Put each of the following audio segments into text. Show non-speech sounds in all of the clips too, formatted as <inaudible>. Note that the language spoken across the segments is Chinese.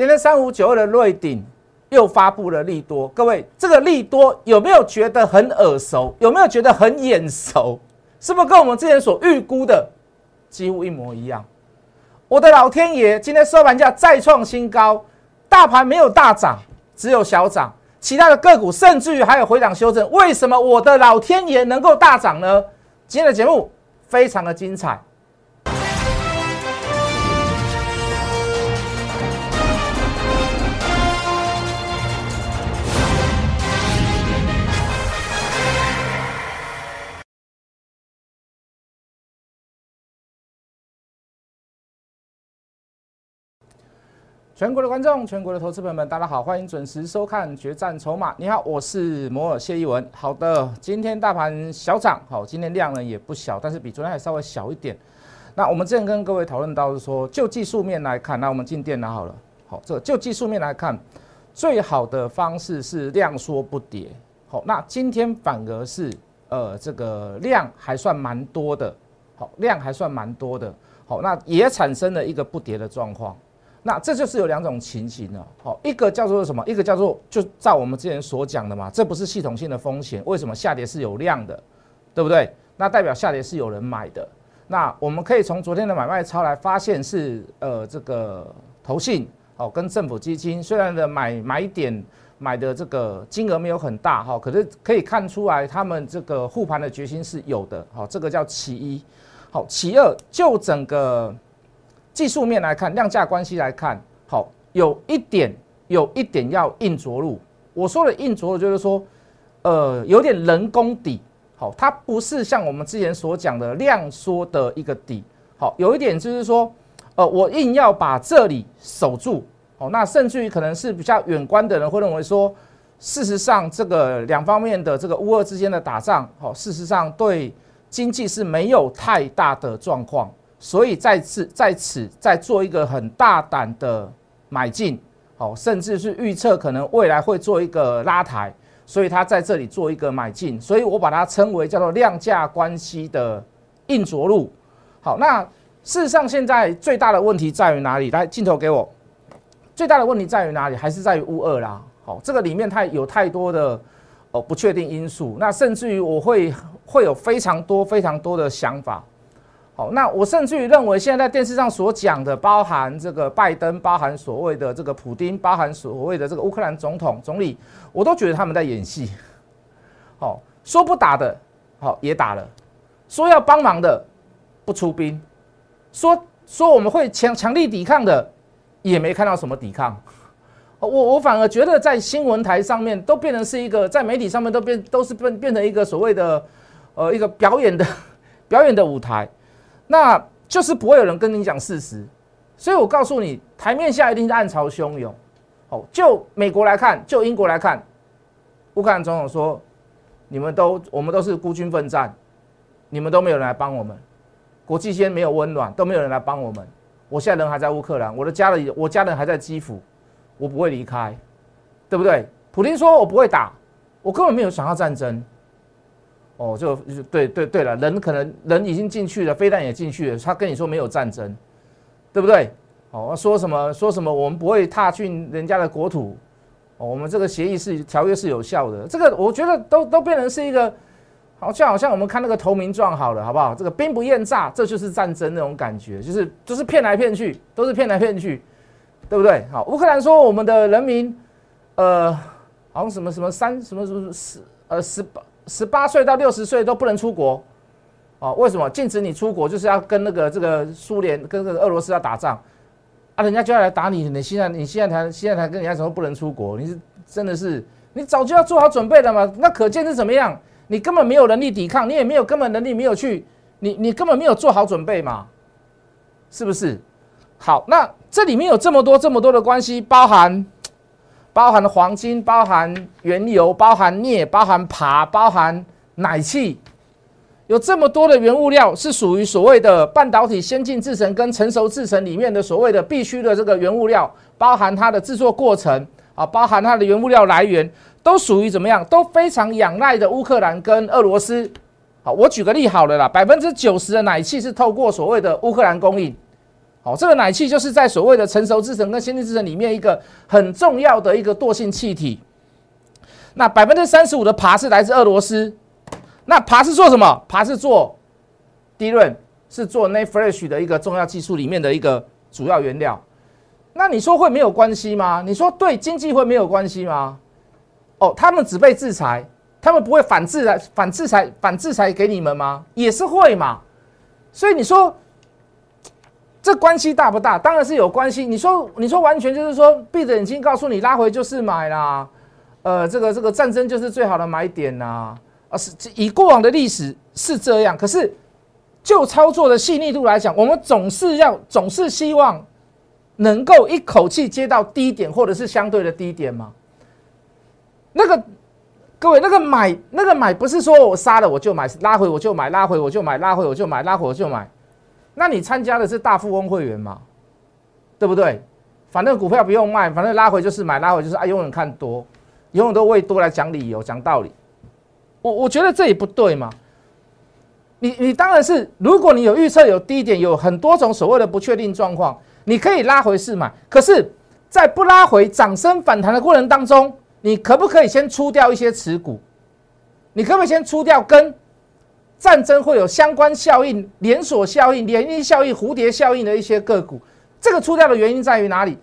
今天三五九二的瑞鼎又发布了利多，各位这个利多有没有觉得很耳熟？有没有觉得很眼熟？是不是跟我们之前所预估的几乎一模一样？我的老天爷，今天收盘价再创新高，大盘没有大涨，只有小涨，其他的个股甚至于还有回档修正。为什么我的老天爷能够大涨呢？今天的节目非常的精彩。全国的观众，全国的投资朋友们，大家好，欢迎准时收看《决战筹码》。你好，我是摩尔谢一文。好的，今天大盘小涨，好，今天量呢也不小，但是比昨天还稍微小一点。那我们之前跟各位讨论到是说，就技术面来看，那我们进电脑好了。好，这就技术面来看，最好的方式是量缩不跌。好，那今天反而是呃这个量还算蛮多的，好，量还算蛮多的。好，那也产生了一个不跌的状况。那这就是有两种情形了，好，一个叫做什么？一个叫做就照我们之前所讲的嘛，这不是系统性的风险，为什么下跌是有量的，对不对？那代表下跌是有人买的。那我们可以从昨天的买卖超来发现是呃这个投信哦跟政府基金虽然的买买点买的这个金额没有很大哈，可是可以看出来他们这个护盘的决心是有的，好，这个叫其一，好，其二就整个。技术面来看，量价关系来看，好，有一点，有一点要硬着陆。我说的硬着陆，就是说，呃，有点人工底，好，它不是像我们之前所讲的量缩的一个底，好，有一点就是说，呃，我硬要把这里守住，好，那甚至于可能是比较远观的人会认为说，事实上这个两方面的这个乌俄之间的打仗，好，事实上对经济是没有太大的状况。所以在此在此再做一个很大胆的买进，好，甚至是预测可能未来会做一个拉抬，所以他在这里做一个买进，所以我把它称为叫做量价关系的硬着陆。好，那事实上现在最大的问题在于哪里？来，镜头给我，最大的问题在于哪里？还是在于乌二啦。好，这个里面太有太多的哦不确定因素，那甚至于我会会有非常多非常多的想法。那我甚至于认为，现在在电视上所讲的，包含这个拜登，包含所谓的这个普丁，包含所谓的这个乌克兰总统总理，我都觉得他们在演戏。好，说不打的，好也打了；说要帮忙的，不出兵；说说我们会强强力抵抗的，也没看到什么抵抗。我我反而觉得在新闻台上面都变成是一个，在媒体上面都变都是变变成一个所谓的呃一个表演的 <laughs> 表演的舞台。那就是不会有人跟你讲事实，所以我告诉你，台面下一定是暗潮汹涌。哦，就美国来看，就英国来看，乌克兰总统说，你们都我们都是孤军奋战，你们都没有人来帮我们，国际间没有温暖，都没有人来帮我们。我现在人还在乌克兰，我的家人我家人还在基辅，我不会离开，对不对？普京说我不会打，我根本没有想要战争。哦，就对对对了，人可能人已经进去了，飞弹也进去了，他跟你说没有战争，对不对？哦，说什么说什么，我们不会踏进人家的国土，哦，我们这个协议是条约是有效的，这个我觉得都都变成是一个，好像好像我们看那个投名状好了，好不好？这个兵不厌诈，这就是战争那种感觉，就是就是骗来骗去，都是骗来骗去，对不对？好，乌克兰说我们的人民，呃，好像什么什么三什么什么十呃十八。十八岁到六十岁都不能出国，哦，为什么禁止你出国？就是要跟那个这个苏联跟这个俄罗斯要打仗，啊，人家就要来打你，你现在你现在才现在才跟人家说不能出国，你是真的是你早就要做好准备了嘛？那可见是怎么样？你根本没有能力抵抗，你也没有根本能力没有去，你你根本没有做好准备嘛？是不是？好，那这里面有这么多这么多的关系，包含。包含黄金，包含原油，包含镍，包含钯，包含奶气，有这么多的原物料是属于所谓的半导体先进制程跟成熟制程里面的所谓的必须的这个原物料，包含它的制作过程啊，包含它的原物料来源，都属于怎么样？都非常仰赖的乌克兰跟俄罗斯。好，我举个例好了啦，百分之九十的奶气是透过所谓的乌克兰供应，好，这个奶气就是在所谓的成熟制程跟先进制程里面一个很重要的一个惰性气体。那百分之三十五的爬是来自俄罗斯，那爬是做什么？爬是做低润，是做 n a f r e s h 的一个重要技术里面的一个主要原料。那你说会没有关系吗？你说对经济会没有关系吗？哦，他们只被制裁，他们不会反制裁、反制裁、反制裁给你们吗？也是会嘛。所以你说这关系大不大？当然是有关系。你说你说完全就是说闭着眼睛告诉你拉回就是买啦，呃，这个这个战争就是最好的买点呐。啊，是以过往的历史是这样，可是就操作的细腻度来讲，我们总是要总是希望能够一口气接到低点或者是相对的低点嘛。那个各位，那个买那个买不是说我杀了我就买，拉回我就买，拉回我就买，拉回我就买，拉回我就买。那你参加的是大富翁会员嘛？对不对？反正股票不用卖，反正拉回就是买，拉回就是啊，永远看多，永远都为多来讲理由、讲道理。我我觉得这也不对嘛。你你当然是，如果你有预测有低点，有很多种所谓的不确定状况，你可以拉回试买。可是，在不拉回涨升反弹的过程当中，你可不可以先出掉一些持股？你可不可以先出掉跟战争会有相关效应、连锁效应、涟漪效应、蝴蝶效应的一些个股？这个出掉的原因在于哪里？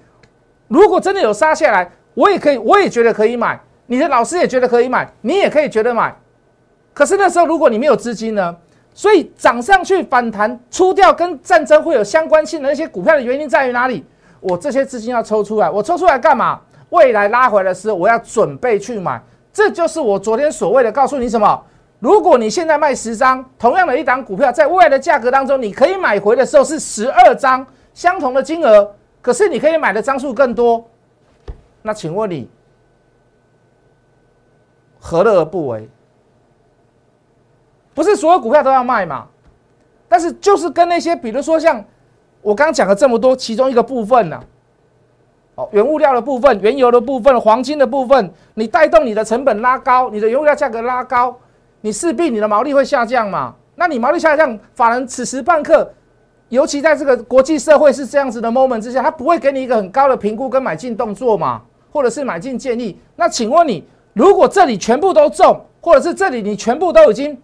如果真的有杀下来，我也可以，我也觉得可以买。你的老师也觉得可以买，你也可以觉得买。可是那时候如果你没有资金呢？所以涨上去反弹出掉跟战争会有相关性的那些股票的原因在于哪里？我这些资金要抽出来，我抽出来干嘛？未来拉回来的时候，我要准备去买。这就是我昨天所谓的告诉你什么？如果你现在卖十张，同样的一档股票，在未来的价格当中，你可以买回的时候是十二张相同的金额，可是你可以买的张数更多。那请问你何乐而不为？不是所有股票都要卖嘛？但是就是跟那些，比如说像我刚刚讲了这么多，其中一个部分呢，哦，原物料的部分、原油的部分、黄金的部分，你带动你的成本拉高，你的原物料价格拉高，你势必你的毛利会下降嘛？那你毛利下降，法人此时半刻，尤其在这个国际社会是这样子的 moment 之下，他不会给你一个很高的评估跟买进动作嘛，或者是买进建议。那请问你，如果这里全部都中，或者是这里你全部都已经。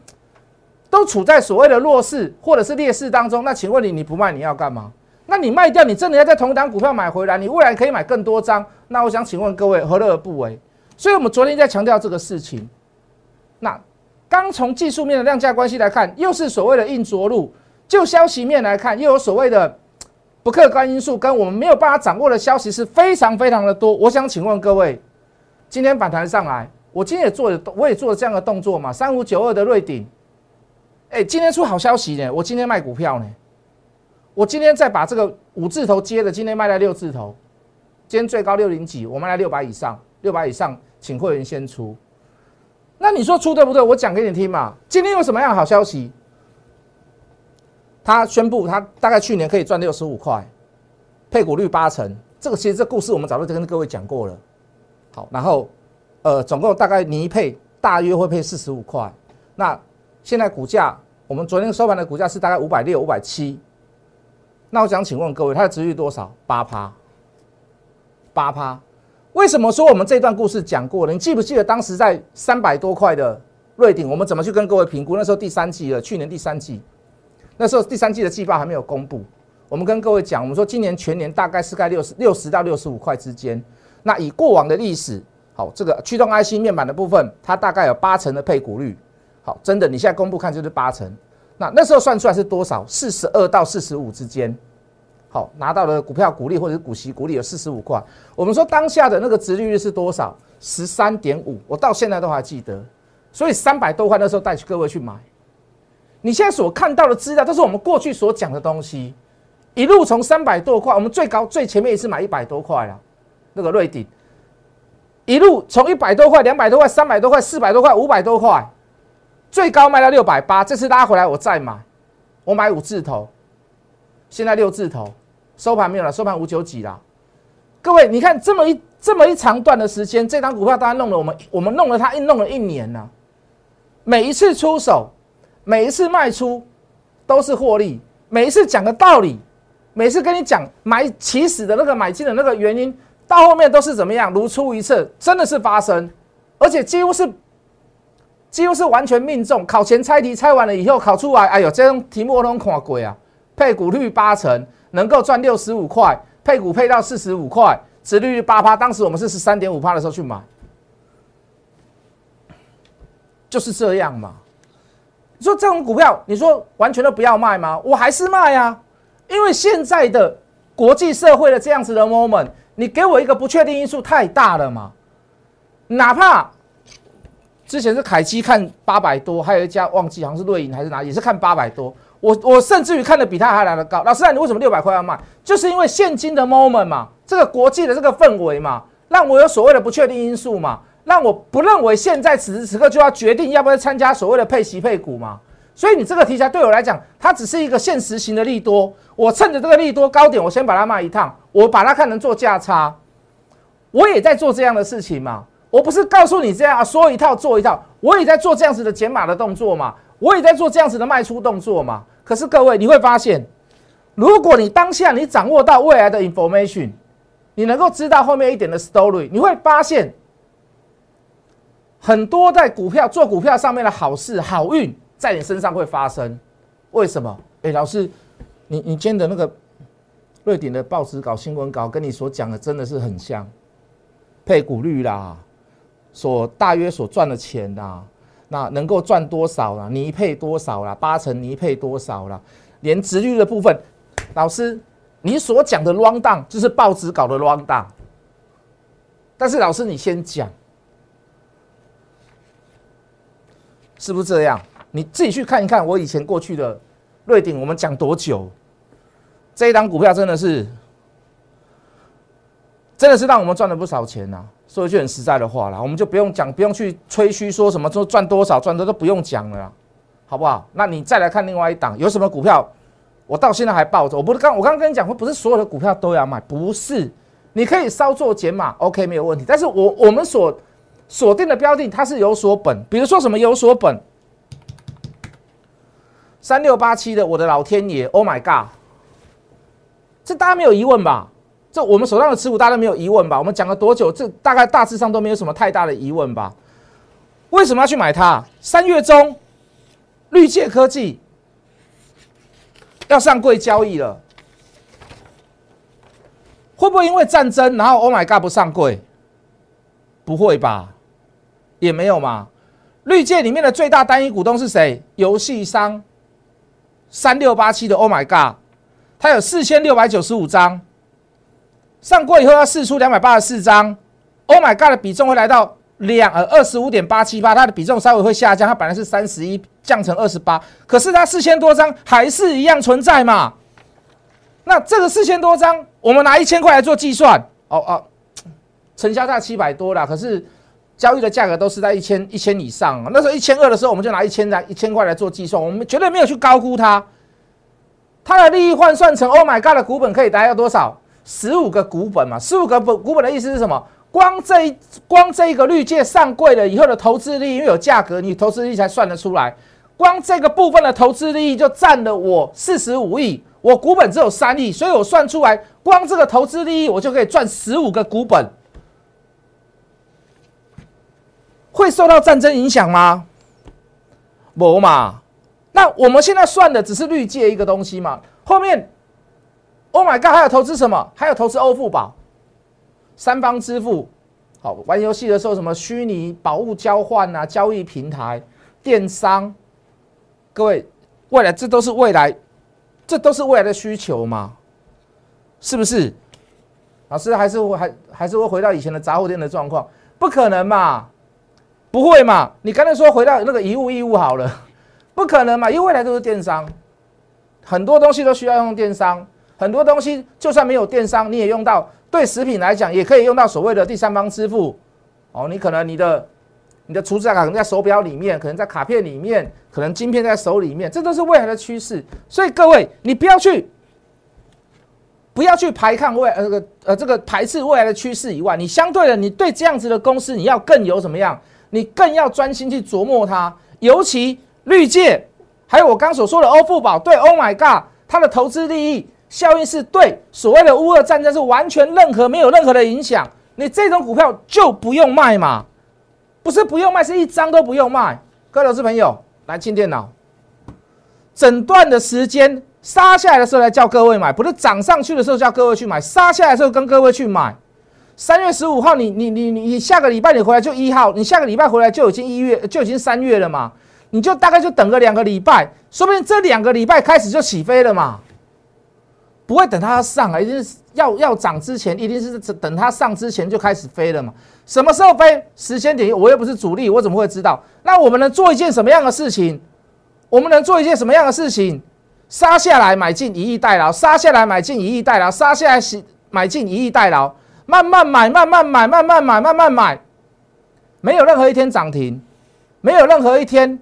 都处在所谓的弱势或者是劣势当中，那请问你你不卖你要干嘛？那你卖掉，你真的要在同一档股票买回来，你未来可以买更多张。那我想请问各位何乐而不为？所以我们昨天在强调这个事情。那刚从技术面的量价关系来看，又是所谓的硬着陆；就消息面来看，又有所谓的不客观因素，跟我们没有办法掌握的消息是非常非常的多。我想请问各位，今天反弹上来，我今天也做了，我也做了这样的动作嘛？三五九二的瑞鼎。哎，今天出好消息呢！我今天卖股票呢，我今天再把这个五字头接的，今天卖在六字头，今天最高六零几，我卖在六百以上，六百以上，请会员先出。那你说出对不对？我讲给你听嘛。今天有什么样的好消息？他宣布他大概去年可以赚六十五块，配股率八成。这个其实这故事我们早就跟各位讲过了。好，然后呃，总共大概你一配大约会配四十五块。那现在股价。我们昨天收盘的股价是大概五百六、五百七。那我想请问各位，它的值率多少？八趴，八趴。为什么说我们这段故事讲过了？你记不记得当时在三百多块的瑞鼎，我们怎么去跟各位评估？那时候第三季了，去年第三季，那时候第三季的季报还没有公布。我们跟各位讲，我们说今年全年大概是在六十六十到六十五块之间。那以过往的历史，好，这个驱动 IC 面板的部分，它大概有八成的配股率。好，真的，你现在公布看就是八成，那那时候算出来是多少？四十二到四十五之间。好，拿到了股票股利或者是股息股利有四十五块。我们说当下的那个值利率是多少？十三点五，我到现在都还记得。所以三百多块那时候带去各位去买。你现在所看到的资料都是我们过去所讲的东西，一路从三百多块，我们最高最前面一次买一百多块了，那个瑞鼎，一路从一百多块、两百多块、三百多块、四百多块、五百多块。最高卖到六百八，这次拉回来我再买，我买五字头，现在六字头，收盘没有了，收盘五九几了。各位，你看这么一这么一长段的时间，这张股票当然弄了我们，我们弄了它，弄了一年了。每一次出手，每一次卖出，都是获利。每一次讲的道理，每次跟你讲买起始的那个买进的那个原因，到后面都是怎么样如出一辙，真的是发生，而且几乎是几乎是完全命中。考前猜题猜完了以后，考出来，哎呦，这种题目我都看过啊，配股率八成，能够赚六十五块，配股配到四十五块，殖利率八趴，当时我们是十三点五趴的时候去买，就是这样嘛。你说这种股票，你说完全都不要卖吗？我还是卖啊，因为现在的国际社会的这样子的 moment，你给我一个不确定因素太大了嘛。哪怕之前是凯基看八百多，还有一家忘记好像是瑞银还是哪，也是看八百多。我我甚至于看的比他还来的高。老师，你为什么六百块要卖？就是因为现金的 moment 嘛，这个国际的这个氛围嘛，让我有所谓的不确定因素嘛。让我不认为现在此时此刻就要决定要不要参加所谓的配息配股嘛？所以你这个题材对我来讲，它只是一个现实型的利多。我趁着这个利多高点，我先把它卖一趟，我把它看成做价差。我也在做这样的事情嘛。我不是告诉你这样说一套做一套，我也在做这样子的减码的动作嘛。我也在做这样子的卖出动作嘛。可是各位你会发现，如果你当下你掌握到未来的 information，你能够知道后面一点的 story，你会发现。很多在股票做股票上面的好事好运在你身上会发生，为什么？哎，老师，你你今天的那个瑞典的报纸稿新闻稿跟你所讲的真的是很像，配股率啦，所大约所赚的钱呐，那能够赚多少啦？你配多少啦？八成你配多少啦？连值率的部分，老师你所讲的 round down 就是报纸稿的 round down，但是老师你先讲。是不是这样？你自己去看一看，我以前过去的瑞鼎，我们讲多久？这一档股票真的是，真的是让我们赚了不少钱呐。说一句很实在的话啦，我们就不用讲，不用去吹嘘说什么说赚多少赚的都不用讲了，好不好？那你再来看另外一档，有什么股票？我到现在还抱着。我不是刚我刚跟你讲过，不是所有的股票都要买，不是，你可以稍作减码，OK 没有问题。但是我我们所锁定的标的，它是有所本，比如说什么有所本，三六八七的，我的老天爷，Oh my God，这大家没有疑问吧？这我们手上的持股大家没有疑问吧？我们讲了多久？这大概大致上都没有什么太大的疑问吧？为什么要去买它？三月中，绿界科技要上柜交易了，会不会因为战争，然后 Oh my God 不上柜？不会吧？也没有嘛。绿界里面的最大单一股东是谁？游戏商三六八七的 Oh my God，它有四千六百九十五张，上过以后要试出两百八十四张，Oh my God 的比重会来到两呃二十五点八七八，它的比重稍微会下降，它本来是三十一降成二十八，可是它四千多张还是一样存在嘛？那这个四千多张，我们拿一千块来做计算，哦哦。成交价七百多了，可是交易的价格都是在一千一千以上。那时候一千二的时候，我们就拿一千来一千块来做计算，我们绝对没有去高估它。它的利益换算成 Oh my God 的股本可以达到多少？十五个股本嘛，十五个本股本的意思是什么？光这一光这一个绿界上柜了以后的投资利益，因为有价格，你投资利益才算得出来。光这个部分的投资利益就占了我四十五亿，我股本只有三亿，所以我算出来，光这个投资利益我就可以赚十五个股本。会受到战争影响吗？不嘛，那我们现在算的只是绿界一个东西嘛。后面，Oh my God，还有投资什么？还有投资欧付宝，三方支付。好，玩游戏的时候什么虚拟宝物交换啊，交易平台、电商。各位，未来这都是未来，这都是未来的需求嘛？是不是？老师还是会还还是会回到以前的杂货店的状况？不可能嘛？不会嘛？你刚才说回到那个遗物义务好了，不可能嘛？因为未来都是电商，很多东西都需要用电商，很多东西就算没有电商，你也用到。对食品来讲，也可以用到所谓的第三方支付。哦，你可能你的你的储值卡可能在手表里面，可能在卡片里面，可能晶片在手里面，这都是未来的趋势。所以各位，你不要去不要去排抗未呃个呃这个排斥未来的趋势以外，你相对的，你对这样子的公司，你要更有什么样？你更要专心去琢磨它，尤其绿界，还有我刚所说的欧富宝，对，Oh my God，它的投资利益效应是对所谓的乌俄战争是完全任何没有任何的影响，你这种股票就不用卖嘛，不是不用卖，是一张都不用卖。各位投资朋友，来进电脑，整段的时间杀下来的时候来叫各位买，不是涨上去的时候叫各位去买，杀下来的时候跟各位去买。三月十五号，你你你你下个礼拜你回来就一号，你下个礼拜回来就已经一月就已经三月了嘛，你就大概就等个两个礼拜，说不定这两个礼拜开始就起飞了嘛，不会等它上啊，一定是要要涨之前，一定是等它上之前就开始飞了嘛。什么时候飞？时间点我又不是主力，我怎么会知道？那我们能做一件什么样的事情？我们能做一件什么样的事情？杀下来买进一亿代劳，杀下来买进一亿代劳，杀下来买进一亿代劳。慢慢买，慢慢买，慢慢买，慢慢买，没有任何一天涨停，没有任何一天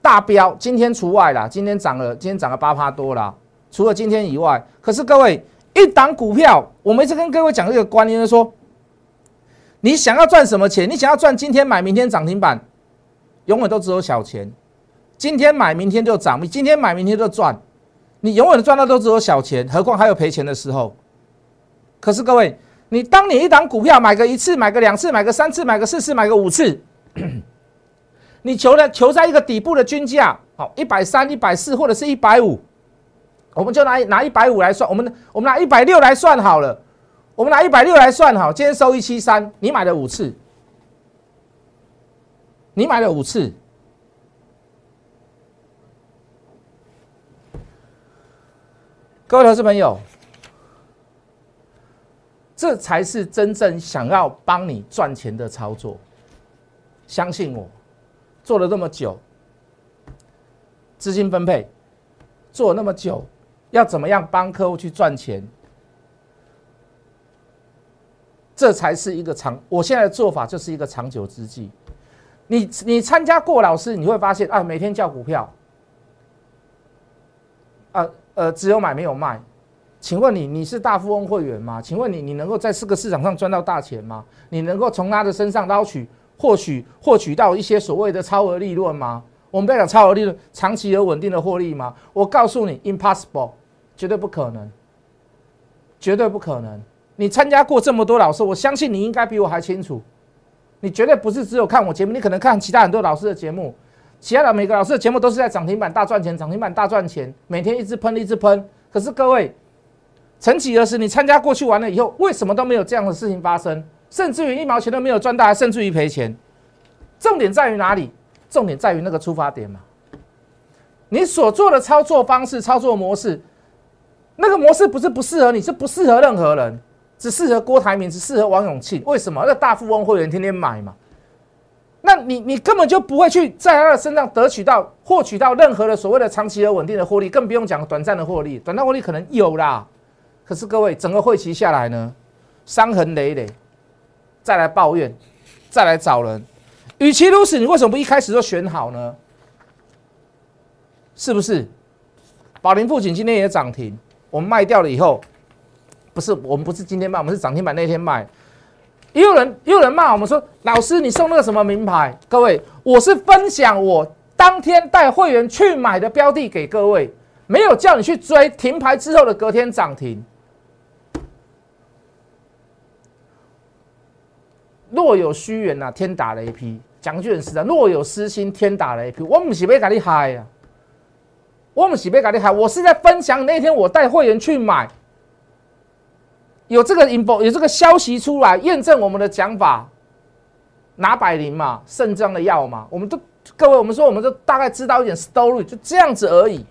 大标，今天除外啦。今天涨了，今天涨了八趴多啦。除了今天以外，可是各位，一档股票，我们一直跟各位讲这个观念，就说，你想要赚什么钱？你想要赚今天买，明天涨停板，永远都只有小钱。今天买，明天就涨；今天买，明天就赚。你永远赚到都只有小钱，何况还有赔钱的时候。可是各位。你当你一档股票买个一次，买个两次，买个三次，买个四次，买个五次，你求的求在一个底部的均价，好一百三、一百四或者是一百五，我们就拿拿一百五来算，我们我们拿一百六来算好了，我们拿一百六来算好，今天收一七三，你买了五次，你买了五次，各位投资朋友。这才是真正想要帮你赚钱的操作，相信我，做了那么久，资金分配做那么久，要怎么样帮客户去赚钱？这才是一个长，我现在的做法就是一个长久之计。你你参加过老师，你会发现啊，每天叫股票，啊呃，只有买没有卖。请问你，你是大富翁会员吗？请问你，你能够在四个市场上赚到大钱吗？你能够从他的身上捞取、获取、获取到一些所谓的超额利润吗？我们不要讲超额利润，长期而稳定的获利吗？我告诉你，impossible，绝对不可能，绝对不可能。你参加过这么多老师，我相信你应该比我还清楚。你绝对不是只有看我节目，你可能看其他很多老师的节目，其他的每个老师的节目都是在涨停板大赚钱，涨停板大赚钱，每天一直喷，一直喷。可是各位。曾几何时，你参加过去完了以后，为什么都没有这样的事情发生？甚至于一毛钱都没有赚到，还甚至于赔钱。重点在于哪里？重点在于那个出发点嘛。你所做的操作方式、操作模式，那个模式不是不适合你，是不适合任何人，只适合郭台铭，只适合王永庆。为什么？那大富翁会员天天买嘛。那你你根本就不会去在他的身上得取到、获取到任何的所谓的长期而稳定的获利，更不用讲短暂的获利。短暂获利可能有啦。可是各位，整个会期下来呢，伤痕累累，再来抱怨，再来找人，与其如此，你为什么不一开始就选好呢？是不是？宝林富锦今天也涨停，我们卖掉了以后，不是我们不是今天卖，我们是涨停板那天卖。也有人也有人骂我们说，老师你送那个什么名牌？各位，我是分享我当天带会员去买的标的给各位，没有叫你去追停牌之后的隔天涨停。若有虚言呐，天打雷劈。讲句很实在，若有私心，天打雷劈。我不是被搞你嗨呀，我不是被搞你嗨，我是在分享那天我带会员去买，有这个 info，有这个消息出来验证我们的讲法，拿百灵嘛，肾脏的药嘛，我们都各位，我们说我们都大概知道一点 story，就这样子而已。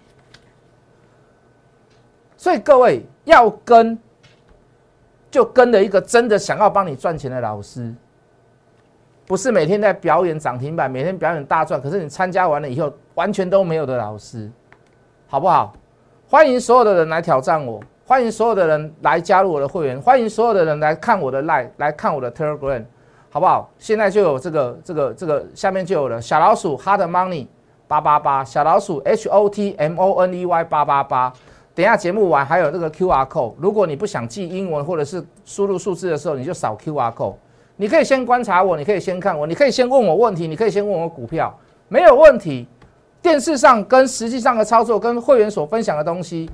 所以各位要跟，就跟了一个真的想要帮你赚钱的老师。不是每天在表演涨停板，每天表演大赚，可是你参加完了以后完全都没有的老师，好不好？欢迎所有的人来挑战我，欢迎所有的人来加入我的会员，欢迎所有的人来看我的 live，来看我的 telegram，好不好？现在就有这个这个这个下面就有了小老鼠 hard money 八八八，小老鼠 h o t m o n e y 八八八。等下节目完还有这个 q r code，如果你不想记英文或者是输入数字的时候，你就扫 q r code。你可以先观察我，你可以先看我，你可以先问我问题，你可以先问我股票，没有问题。电视上跟实际上的操作，跟会员所分享的东西，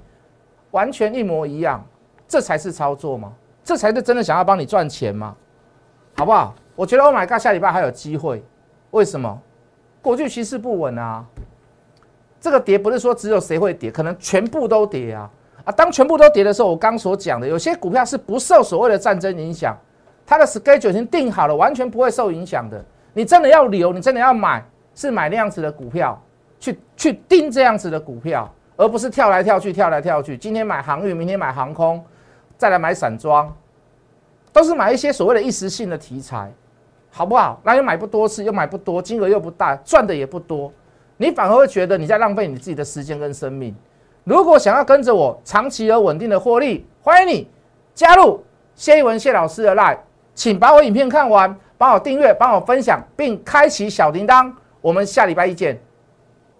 完全一模一样，这才是操作吗？这才是真的想要帮你赚钱吗？好不好？我觉得 Oh my God，下礼拜还有机会。为什么？国际趋势不稳啊。这个跌不是说只有谁会跌，可能全部都跌啊啊！当全部都跌的时候，我刚所讲的，有些股票是不受所谓的战争影响，它的 schedule 已经定好了，完全不会受影响的。你真的要留，你真的要买，是买那样子的股票，去去盯这样子的股票，而不是跳来跳去，跳来跳去。今天买航运，明天买航空，再来买散装，都是买一些所谓的一时性的题材，好不好？那又买不多次，又买不多，金额又不大，赚的也不多。你反而会觉得你在浪费你自己的时间跟生命。如果想要跟着我长期而稳定的获利，欢迎你加入谢一文谢老师的 Line，请把我影片看完，帮我订阅，帮我分享，并开启小铃铛。我们下礼拜一见。